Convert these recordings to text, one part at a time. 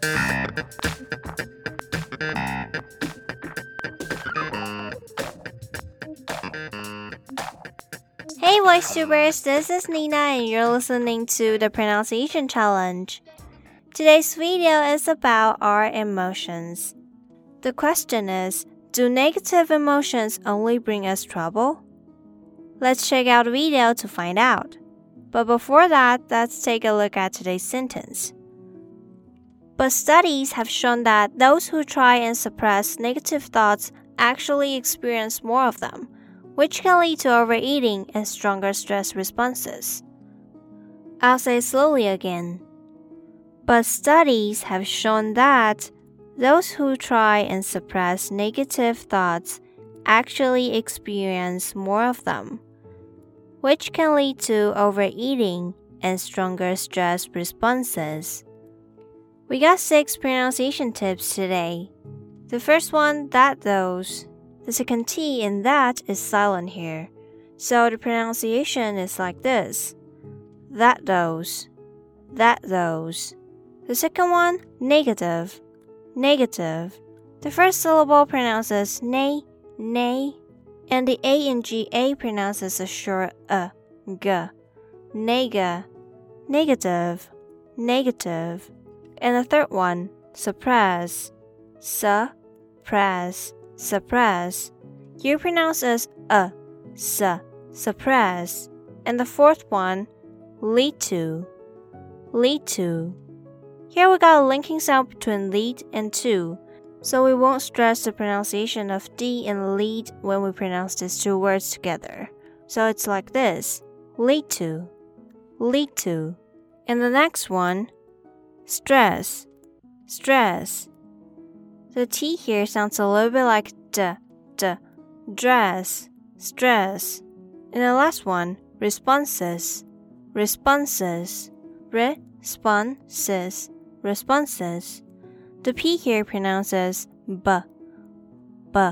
Hey VoiceTubers, this is Nina and you're listening to the Pronunciation Challenge. Today's video is about our emotions. The question is, do negative emotions only bring us trouble? Let's check out the video to find out. But before that, let's take a look at today's sentence. But studies have shown that those who try and suppress negative thoughts actually experience more of them which can lead to overeating and stronger stress responses. I'll say slowly again. But studies have shown that those who try and suppress negative thoughts actually experience more of them, which can lead to overeating and stronger stress responses. We got six pronunciation tips today. The first one, that those. The second T in that is silent here, so the pronunciation is like this that those, that those. The second one, negative, negative. The first syllable pronounces nay, nay, and the A in GA pronounces a short a, g. Nega, negative, negative. And the third one, suppress, suppress suppress. You pronounce as uh, a, a, s, suppress. And the fourth one, lead to, lead to. Here we got a linking sound between lead and to, so we won't stress the pronunciation of D and lead when we pronounce these two words together. So it's like this lead to, lead to. And the next one, stress, stress. The T here sounds a little bit like d, d, dress, stress. And the last one, responses, responses, responses, responses. The P here pronounces b, b,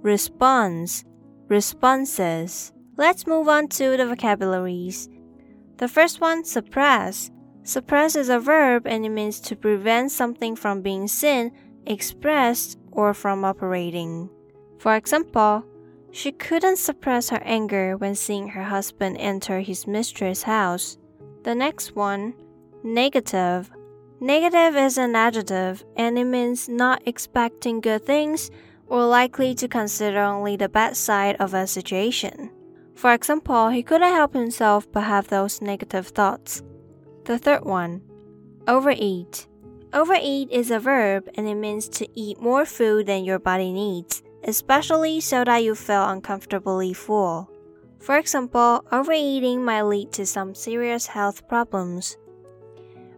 response, responses. Let's move on to the vocabularies. The first one, suppress. Suppress is a verb and it means to prevent something from being seen expressed, or from operating. For example, she couldn't suppress her anger when seeing her husband enter his mistress' house. The next one, negative. Negative is an adjective and it means not expecting good things or likely to consider only the bad side of a situation. For example, he couldn't help himself but have those negative thoughts. The third one, overeat. Overeat is a verb and it means to eat more food than your body needs, especially so that you feel uncomfortably full. For example, overeating might lead to some serious health problems.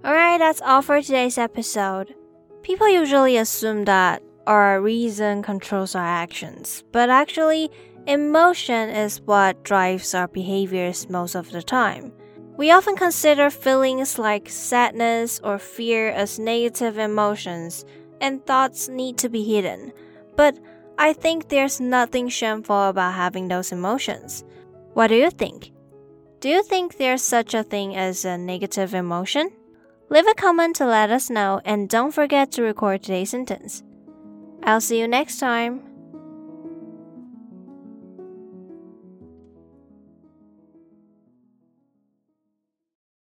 Alright, that's all for today's episode. People usually assume that our reason controls our actions, but actually, emotion is what drives our behaviors most of the time. We often consider feelings like sadness or fear as negative emotions, and thoughts need to be hidden. But I think there's nothing shameful about having those emotions. What do you think? Do you think there's such a thing as a negative emotion? Leave a comment to let us know and don't forget to record today's sentence. I'll see you next time.